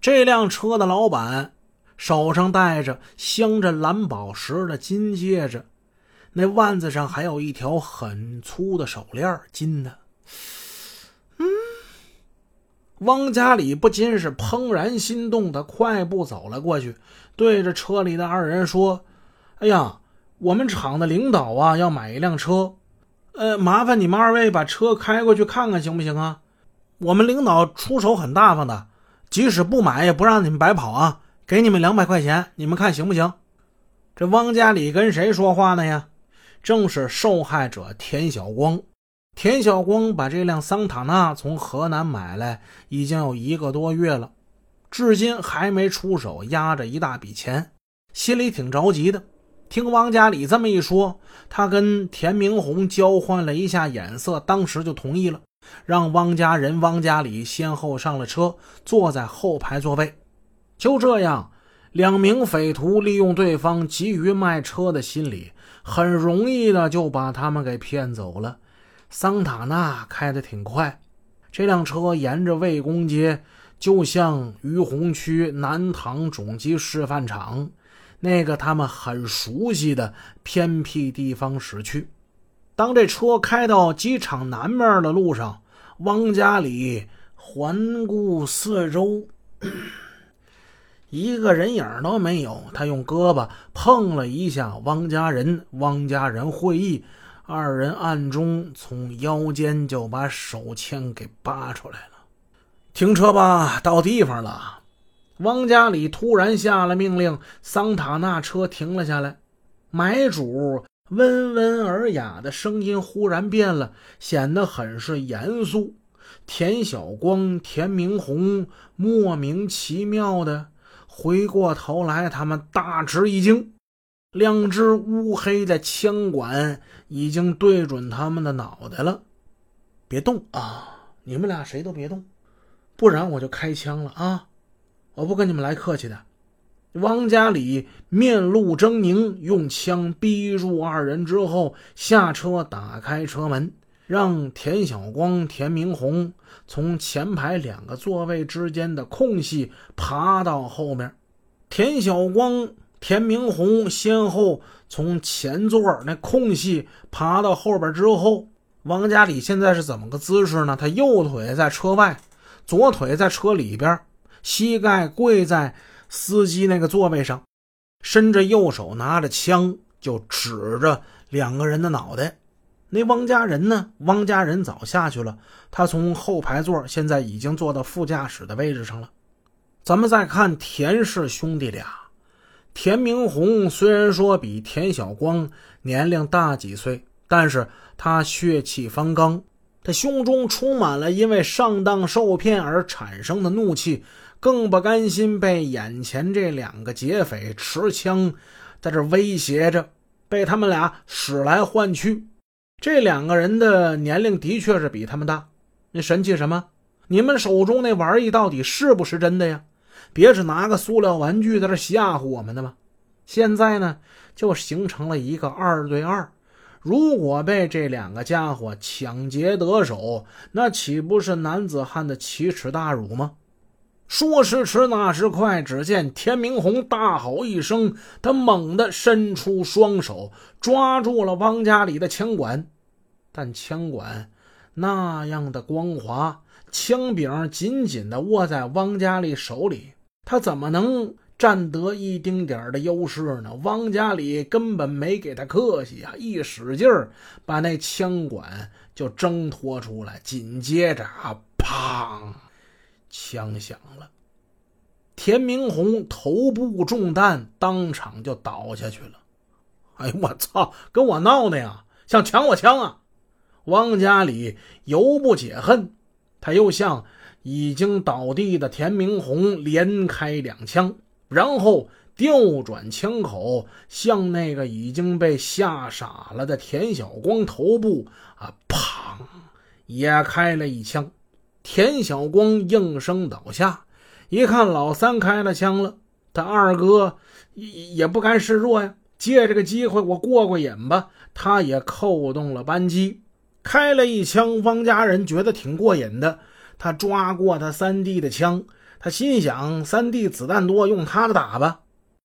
这辆车的老板手上戴着镶着蓝宝石的金戒指，那腕子上还有一条很粗的手链，金的。嗯，汪家里不禁是怦然心动，他快步走了过去，对着车里的二人说：“哎呀，我们厂的领导啊，要买一辆车，呃，麻烦你们二位把车开过去看看，行不行啊？我们领导出手很大方的。”即使不买，也不让你们白跑啊！给你们两百块钱，你们看行不行？这汪家里跟谁说话呢呀？正是受害者田小光。田小光把这辆桑塔纳从河南买来，已经有一个多月了，至今还没出手，压着一大笔钱，心里挺着急的。听汪家里这么一说，他跟田明红交换了一下眼色，当时就同意了。让汪家人、汪家里先后上了车，坐在后排座位。就这样，两名匪徒利用对方急于卖车的心理，很容易的就把他们给骗走了。桑塔纳开得挺快，这辆车沿着魏公街，就向于洪区南塘种机示范场那个他们很熟悉的偏僻地方驶去。当这车开到机场南面的路上，汪家里环顾四周，一个人影都没有。他用胳膊碰了一下汪家人，汪家人会意，二人暗中从腰间就把手枪给拔出来了。停车吧，到地方了。汪家里突然下了命令，桑塔纳车停了下来，买主。温文尔雅的声音忽然变了，显得很是严肃。田小光、田明红莫名其妙的回过头来，他们大吃一惊。两只乌黑的枪管已经对准他们的脑袋了。别动啊！你们俩谁都别动，不然我就开枪了啊！我不跟你们来客气的。汪家里面露狰狞，用枪逼住二人之后，下车打开车门，让田小光、田明红从前排两个座位之间的空隙爬到后面。田小光、田明红先后从前座那空隙爬到后边之后，汪家里现在是怎么个姿势呢？他右腿在车外，左腿在车里边，膝盖跪在。司机那个座位上，伸着右手拿着枪，就指着两个人的脑袋。那汪家人呢？汪家人早下去了，他从后排座现在已经坐到副驾驶的位置上了。咱们再看田氏兄弟俩，田明红虽然说比田小光年龄大几岁，但是他血气方刚，他胸中充满了因为上当受骗而产生的怒气。更不甘心被眼前这两个劫匪持枪在这威胁着，被他们俩使来唤去。这两个人的年龄的确是比他们大，你神气什么？你们手中那玩意到底是不是真的呀？别是拿个塑料玩具在这吓唬我们的吗？现在呢，就形成了一个二对二。如果被这两个家伙抢劫得手，那岂不是男子汉的奇耻大辱吗？说时迟，那时快，只见田明红大吼一声，他猛地伸出双手抓住了汪家里的枪管，但枪管那样的光滑，枪柄紧紧地握在汪家里手里，他怎么能占得一丁点的优势呢？汪家里根本没给他客气啊，一使劲儿，把那枪管就挣脱出来，紧接着啊，砰！枪响了，田明红头部中弹，当场就倒下去了。哎呦我操！跟我闹呢呀，想抢我枪啊！汪家里犹不解恨，他又向已经倒地的田明红连开两枪，然后调转枪口，向那个已经被吓傻了的田小光头部啊，砰，也开了一枪。田小光应声倒下，一看老三开了枪了，他二哥也也不甘示弱呀，借这个机会我过过瘾吧。他也扣动了扳机，开了一枪。汪家人觉得挺过瘾的，他抓过他三弟的枪，他心想：三弟子弹多，用他的打吧。